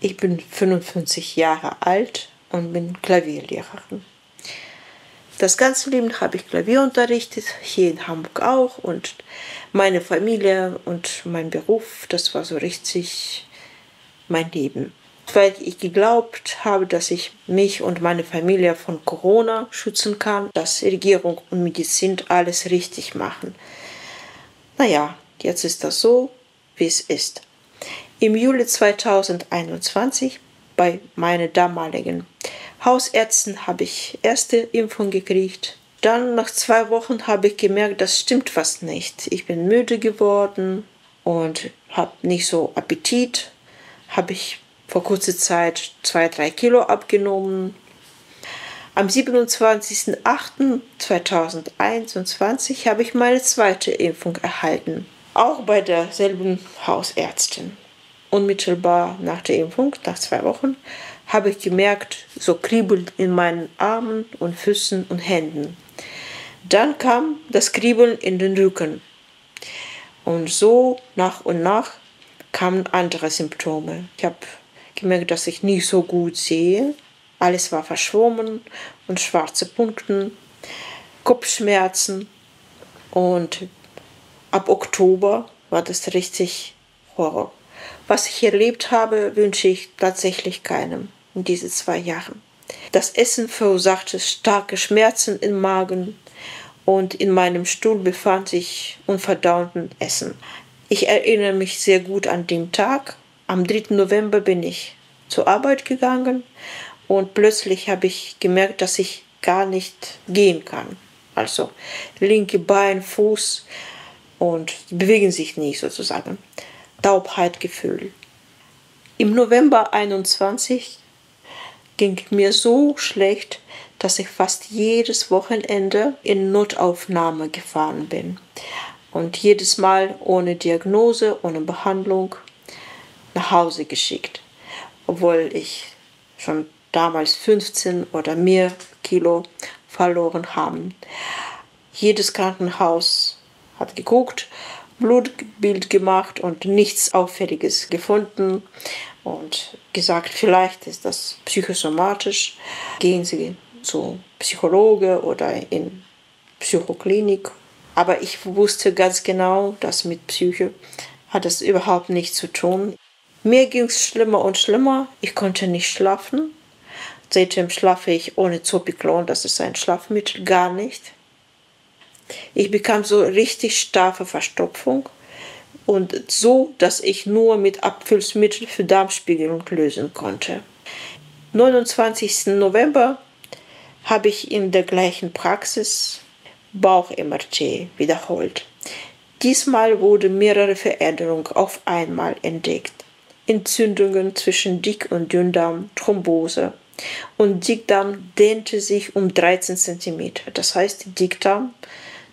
ich bin 55 Jahre alt und bin Klavierlehrerin. Das ganze Leben habe ich Klavier unterrichtet, hier in Hamburg auch. Und meine Familie und mein Beruf, das war so richtig mein Leben. Weil ich geglaubt habe, dass ich mich und meine Familie von Corona schützen kann, dass Regierung und Medizin alles richtig machen. Naja, jetzt ist das so, wie es ist. Im Juli 2021 bei meinen damaligen Hausärzten habe ich erste Impfung gekriegt. Dann nach zwei Wochen habe ich gemerkt, das stimmt was nicht. Ich bin müde geworden und habe nicht so Appetit. Habe ich vor kurzer Zeit zwei, drei Kilo abgenommen. Am 27.08.2021 habe ich meine zweite Impfung erhalten, auch bei derselben Hausärztin unmittelbar nach der Impfung, nach zwei Wochen, habe ich gemerkt, so Kribbeln in meinen Armen und Füßen und Händen. Dann kam das Kribbeln in den Rücken. Und so nach und nach kamen andere Symptome. Ich habe gemerkt, dass ich nicht so gut sehe. Alles war verschwommen und schwarze Punkte, Kopfschmerzen. Und ab Oktober war das richtig Horror. Was ich erlebt habe, wünsche ich tatsächlich keinem in diesen zwei Jahren. Das Essen verursachte starke Schmerzen im Magen und in meinem Stuhl befand sich unverdauten Essen. Ich erinnere mich sehr gut an den Tag. Am 3. November bin ich zur Arbeit gegangen und plötzlich habe ich gemerkt, dass ich gar nicht gehen kann. Also linke Bein, Fuß und bewegen sich nicht sozusagen. Taubheitgefühl. Im November 21 ging mir so schlecht, dass ich fast jedes Wochenende in Notaufnahme gefahren bin und jedes Mal ohne Diagnose, ohne Behandlung nach Hause geschickt, obwohl ich schon damals 15 oder mehr Kilo verloren habe. Jedes Krankenhaus hat geguckt Blutbild gemacht und nichts Auffälliges gefunden und gesagt, vielleicht ist das psychosomatisch. Gehen Sie zu Psychologe oder in Psychoklinik. Aber ich wusste ganz genau, dass mit Psyche hat es überhaupt nichts zu tun. Mir ging es schlimmer und schlimmer. Ich konnte nicht schlafen. Seitdem schlafe ich ohne Zopiklon, das ist ein Schlafmittel, gar nicht. Ich bekam so richtig starke Verstopfung und so, dass ich nur mit Abfüllmittel für Darmspiegelung lösen konnte. 29. November habe ich in der gleichen Praxis Bauch-MRT wiederholt. Diesmal wurde mehrere Veränderungen auf einmal entdeckt. Entzündungen zwischen Dick- und Dünndarm, Thrombose. Und Dickdarm dehnte sich um 13 cm. Das heißt, Dickdarm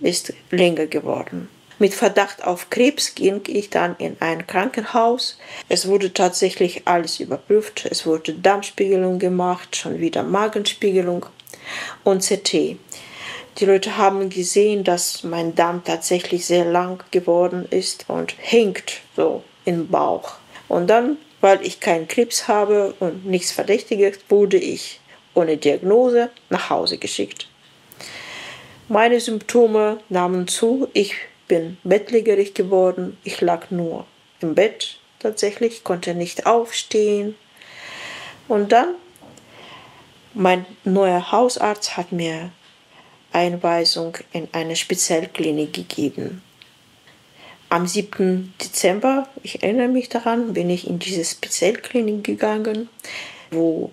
ist länger geworden. Mit Verdacht auf Krebs ging ich dann in ein Krankenhaus. Es wurde tatsächlich alles überprüft. Es wurde Darmspiegelung gemacht, schon wieder Magenspiegelung und CT. Die Leute haben gesehen, dass mein Darm tatsächlich sehr lang geworden ist und hängt so im Bauch. Und dann, weil ich keinen Krebs habe und nichts Verdächtiges, wurde ich ohne Diagnose nach Hause geschickt. Meine Symptome nahmen zu. Ich bin bettlägerig geworden. Ich lag nur im Bett tatsächlich, konnte nicht aufstehen. Und dann, mein neuer Hausarzt hat mir Einweisung in eine Spezialklinik gegeben. am 7. Dezember, ich erinnere mich daran, bin ich in diese Spezialklinik gegangen, wo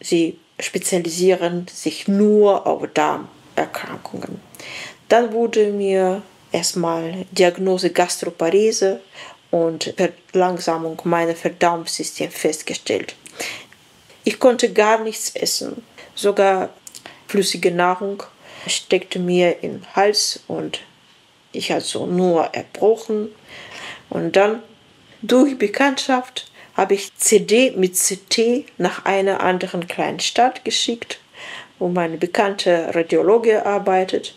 sie spezialisieren sich nur auf Darmerkrankungen. Dann wurde mir erstmal Diagnose Gastroparese und Verlangsamung meines Verdauungssystems festgestellt. Ich konnte gar nichts essen. Sogar flüssige Nahrung steckte mir im Hals und ich hatte so nur erbrochen. Und dann durch Bekanntschaft habe ich CD mit CT nach einer anderen kleinen Stadt geschickt, wo meine bekannte Radiologe arbeitet.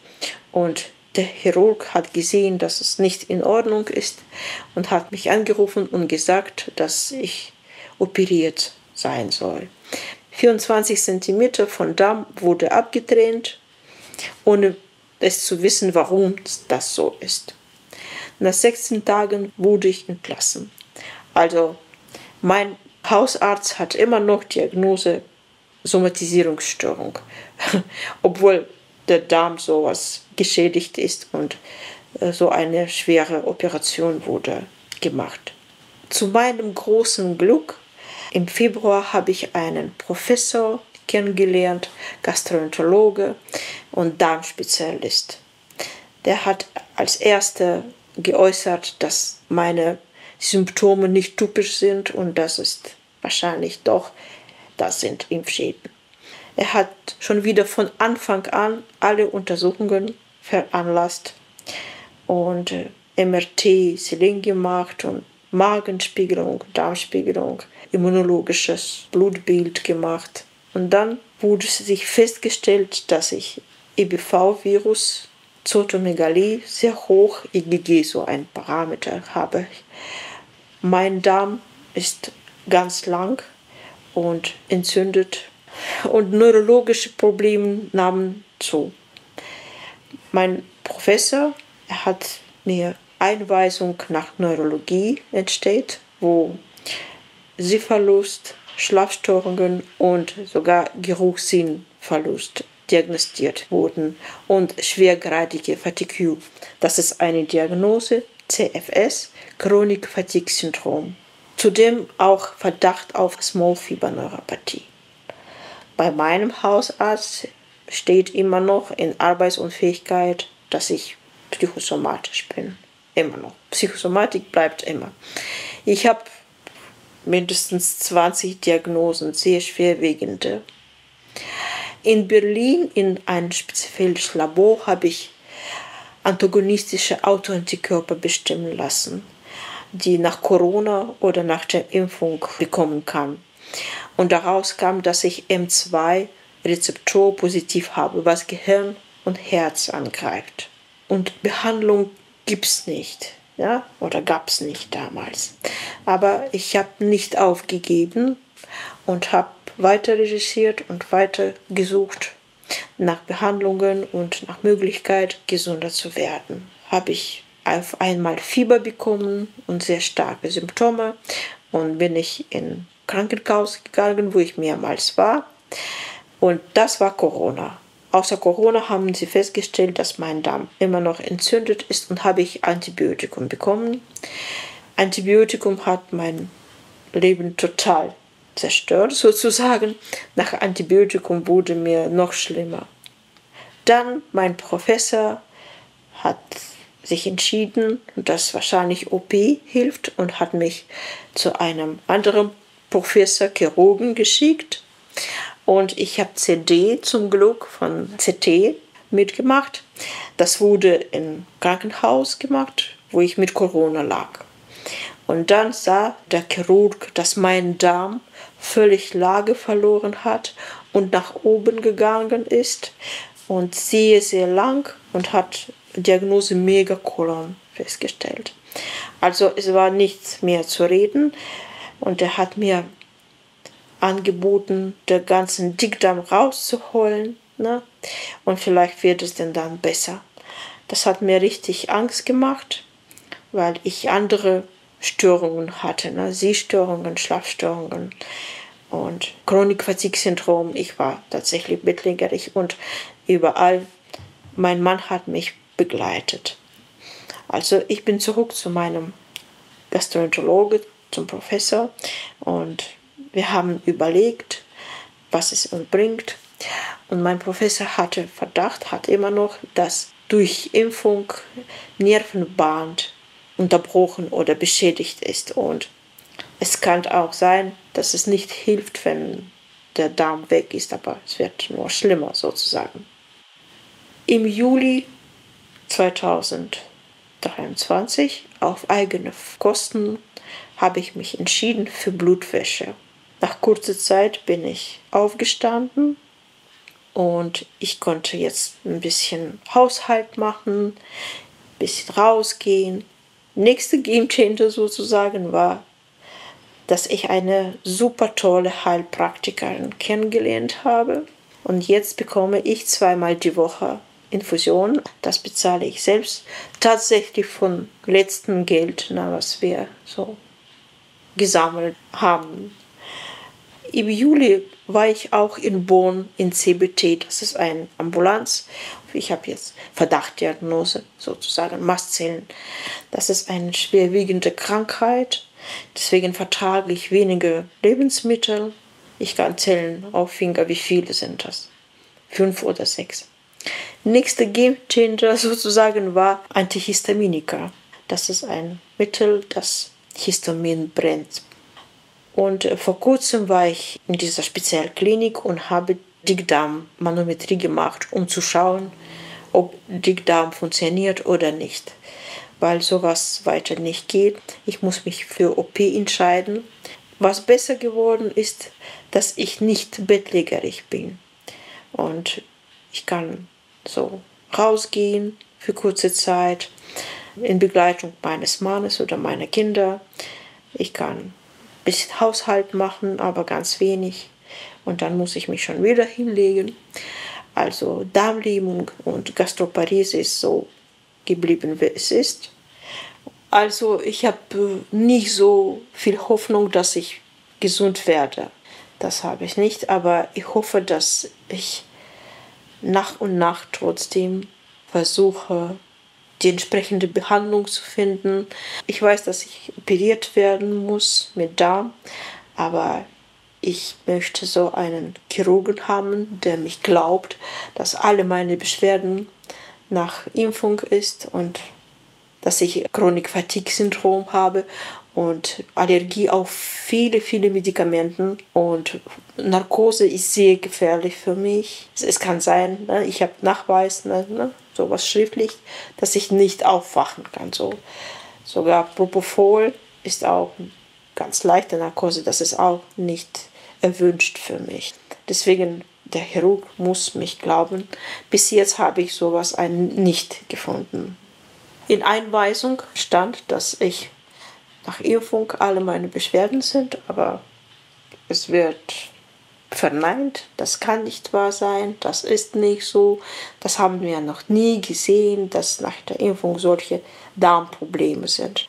Und der Chirurg hat gesehen, dass es nicht in Ordnung ist und hat mich angerufen und gesagt, dass ich operiert sein soll. 24 cm von Darm wurde abgetrennt, ohne es zu wissen, warum das so ist. Nach 16 Tagen wurde ich entlassen. Also mein Hausarzt hat immer noch Diagnose Somatisierungsstörung, obwohl der Darm sowas geschädigt ist und äh, so eine schwere Operation wurde gemacht. Zu meinem großen Glück im Februar habe ich einen Professor kennengelernt, Gastroenterologe und Darmspezialist. Der hat als erster geäußert, dass meine Symptome nicht typisch sind und das ist wahrscheinlich doch, das sind Impfschäden. Er hat schon wieder von Anfang an alle Untersuchungen veranlasst und äh, MRT, Selin gemacht und Magenspiegelung, Darmspiegelung, immunologisches Blutbild gemacht. Und dann wurde sich festgestellt, dass ich EBV-Virus, Zotomegalie sehr hoch, IgG so ein Parameter habe. Mein Darm ist ganz lang und entzündet und neurologische Probleme nahmen zu. Mein Professor hat mir Einweisung nach Neurologie entsteht, wo Sehverlust, Schlafstörungen und sogar Geruchssinnverlust diagnostiziert wurden und schwergradige Fatigue. Das ist eine Diagnose CFS, Chronic Fatigue Syndrom. Zudem auch Verdacht auf Small Fiber Neuropathie. Bei meinem Hausarzt steht immer noch in Arbeitsunfähigkeit, dass ich psychosomatisch bin. Immer noch. Psychosomatik bleibt immer. Ich habe mindestens 20 Diagnosen, sehr schwerwiegende. In Berlin in ein spezifisches Labor habe ich antagonistische Autoantikörper bestimmen lassen, die nach Corona oder nach der Impfung bekommen kann. Und daraus kam, dass ich M2 Rezeptor positiv habe, was Gehirn und Herz angreift. Und Behandlung gibt es nicht ja, oder gab es nicht damals. Aber ich habe nicht aufgegeben und habe weiter recherchiert und weiter gesucht nach Behandlungen und nach Möglichkeit, gesunder zu werden. Habe ich auf einmal Fieber bekommen und sehr starke Symptome und bin ich in Krankenhaus gegangen, wo ich mehrmals war. Und das war Corona. Außer Corona haben sie festgestellt, dass mein Darm immer noch entzündet ist und habe ich Antibiotikum bekommen. Antibiotikum hat mein Leben total zerstört, sozusagen. Nach Antibiotikum wurde mir noch schlimmer. Dann mein Professor hat sich entschieden, dass wahrscheinlich OP hilft und hat mich zu einem anderen Professor Chirurgen geschickt. Und ich habe CD zum Glück von CT mitgemacht. Das wurde im Krankenhaus gemacht, wo ich mit Corona lag. Und dann sah der Chirurg, dass mein Darm völlig Lage verloren hat und nach oben gegangen ist und sehr, sehr lang und hat Diagnose Megakolon festgestellt. Also es war nichts mehr zu reden und er hat mir angeboten, den ganzen Dickdarm rauszuholen. Ne? Und vielleicht wird es denn dann besser. Das hat mir richtig Angst gemacht, weil ich andere Störungen hatte, ne? Sehstörungen, Schlafstörungen und Chronik-Fatigue-Syndrom. Ich war tatsächlich bettlägerig und überall. Mein Mann hat mich begleitet. Also ich bin zurück zu meinem Gastroenterologe, zum Professor und wir haben überlegt, was es uns bringt. Und mein Professor hatte Verdacht, hat immer noch, dass durch Impfung Nervenband unterbrochen oder beschädigt ist. Und es kann auch sein, dass es nicht hilft, wenn der Darm weg ist, aber es wird nur schlimmer sozusagen. Im Juli 2023 auf eigene Kosten habe ich mich entschieden für Blutwäsche. Nach kurzer Zeit bin ich aufgestanden und ich konnte jetzt ein bisschen Haushalt machen, ein bisschen rausgehen. Nächste Game Changer sozusagen war, dass ich eine super tolle Heilpraktikerin kennengelernt habe. Und jetzt bekomme ich zweimal die Woche Infusion. Das bezahle ich selbst. Tatsächlich von letztem Geld, na, was wir so gesammelt haben. Im Juli war ich auch in Bonn in CBT, das ist eine Ambulanz. Ich habe jetzt Verdachtdiagnose, sozusagen Mastzellen. Das ist eine schwerwiegende Krankheit, deswegen vertrage ich wenige Lebensmittel. Ich kann zählen auf Finger, wie viele sind das? Fünf oder sechs. Nächste Game Changer sozusagen war Antihistaminika. Das ist ein Mittel, das Histamin brennt und äh, vor kurzem war ich in dieser Spezialklinik und habe Dickdarm-Manometrie gemacht, um zu schauen, ob Dickdarm funktioniert oder nicht. Weil sowas weiter nicht geht. Ich muss mich für OP entscheiden. Was besser geworden ist, dass ich nicht bettlägerig bin. Und ich kann so rausgehen für kurze Zeit in Begleitung meines Mannes oder meiner Kinder. Ich kann bisschen Haushalt machen, aber ganz wenig. Und dann muss ich mich schon wieder hinlegen. Also Darmlähmung und Gastroparese ist so geblieben, wie es ist. Also ich habe äh, nicht so viel Hoffnung, dass ich gesund werde. Das habe ich nicht, aber ich hoffe, dass ich nach und nach trotzdem versuche, die entsprechende Behandlung zu finden. Ich weiß, dass ich operiert werden muss mit Darm, aber ich möchte so einen Chirurgen haben, der mich glaubt, dass alle meine Beschwerden nach Impfung ist und dass ich Chronik-Fatigue-Syndrom habe und Allergie auf viele, viele Medikamente. Und Narkose ist sehr gefährlich für mich. Es kann sein, ne, ich habe Nachweis, ne, ne, sowas schriftlich, dass ich nicht aufwachen kann. So. Sogar Propofol ist auch ganz leichte Narkose, das ist auch nicht erwünscht für mich. Deswegen, der Chirurg muss mich glauben. Bis jetzt habe ich sowas nicht gefunden. In Einweisung stand, dass ich nach Impfung alle meine Beschwerden sind, aber es wird verneint, das kann nicht wahr sein, das ist nicht so, das haben wir noch nie gesehen, dass nach der Impfung solche Darmprobleme sind.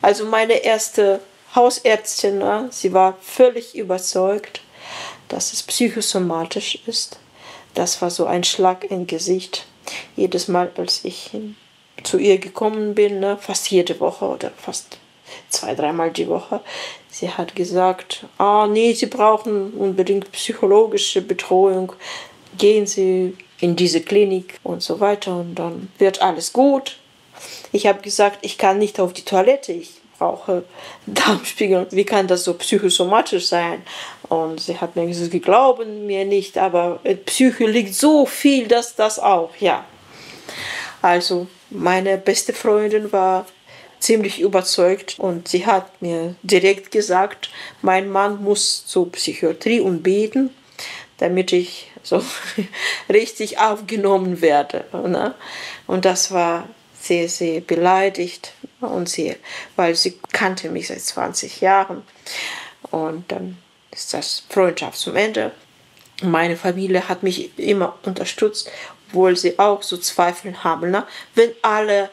Also meine erste Hausärztin, ne, sie war völlig überzeugt, dass es psychosomatisch ist. Das war so ein Schlag im Gesicht. Jedes Mal, als ich zu ihr gekommen bin, ne, fast jede Woche oder fast zwei, dreimal die Woche. Sie hat gesagt, ah nee, Sie brauchen unbedingt psychologische Betreuung. Gehen Sie in diese Klinik und so weiter und dann wird alles gut. Ich habe gesagt, ich kann nicht auf die Toilette, ich brauche Darmspiegel. Wie kann das so psychosomatisch sein? Und sie hat mir gesagt, sie glauben mir nicht, aber Psyche liegt so viel, dass das auch, ja. Also meine beste Freundin war ziemlich überzeugt und sie hat mir direkt gesagt, mein Mann muss zur Psychiatrie und beten, damit ich so richtig aufgenommen werde. Ne? Und das war sehr, sehr beleidigt und sie, weil sie kannte mich seit 20 Jahren und dann ist das Freundschaft zum Ende. Meine Familie hat mich immer unterstützt, obwohl sie auch so Zweifel haben. Ne? Wenn alle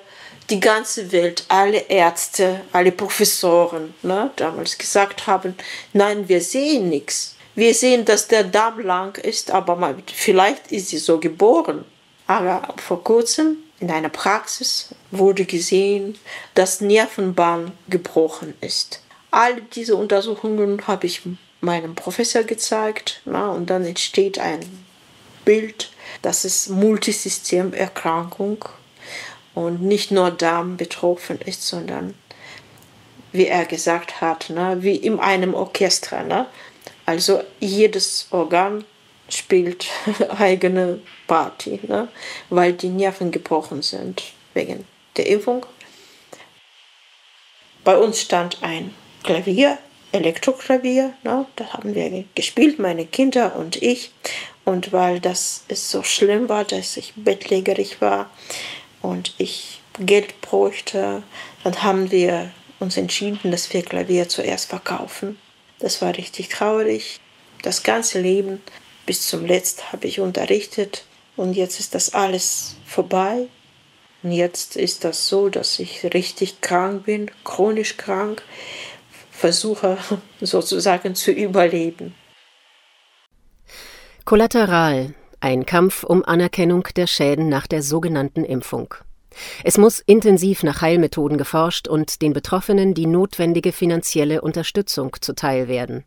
die ganze Welt, alle Ärzte, alle Professoren ne, damals gesagt haben, nein, wir sehen nichts. Wir sehen, dass der Darm lang ist, aber mal, vielleicht ist sie so geboren. Aber vor kurzem, in einer Praxis wurde gesehen, dass Nervenbahn gebrochen ist. All diese Untersuchungen habe ich meinem Professor gezeigt na, und dann entsteht ein Bild, das ist Multisystemerkrankung und nicht nur Darm betroffen ist, sondern wie er gesagt hat, ne, wie in einem Orchester. Ne? Also jedes Organ spielt eigene Party, ne? weil die Nerven gebrochen sind wegen der Impfung. Bei uns stand ein Klavier, Elektroklavier, ne? da haben wir gespielt, meine Kinder und ich. Und weil das so schlimm war, dass ich bettlägerig war und ich Geld bräuchte, dann haben wir uns entschieden, dass wir Klavier zuerst verkaufen. Das war richtig traurig. Das ganze Leben bis zum Letzten habe ich unterrichtet und jetzt ist das alles vorbei. Und jetzt ist das so, dass ich richtig krank bin, chronisch krank, versuche sozusagen zu überleben. Kollateral, ein Kampf um Anerkennung der Schäden nach der sogenannten Impfung. Es muss intensiv nach Heilmethoden geforscht und den Betroffenen die notwendige finanzielle Unterstützung zuteil werden.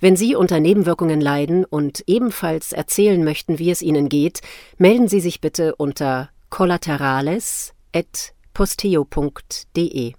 Wenn Sie unter Nebenwirkungen leiden und ebenfalls erzählen möchten, wie es Ihnen geht, melden Sie sich bitte unter collaterales.posteo.de.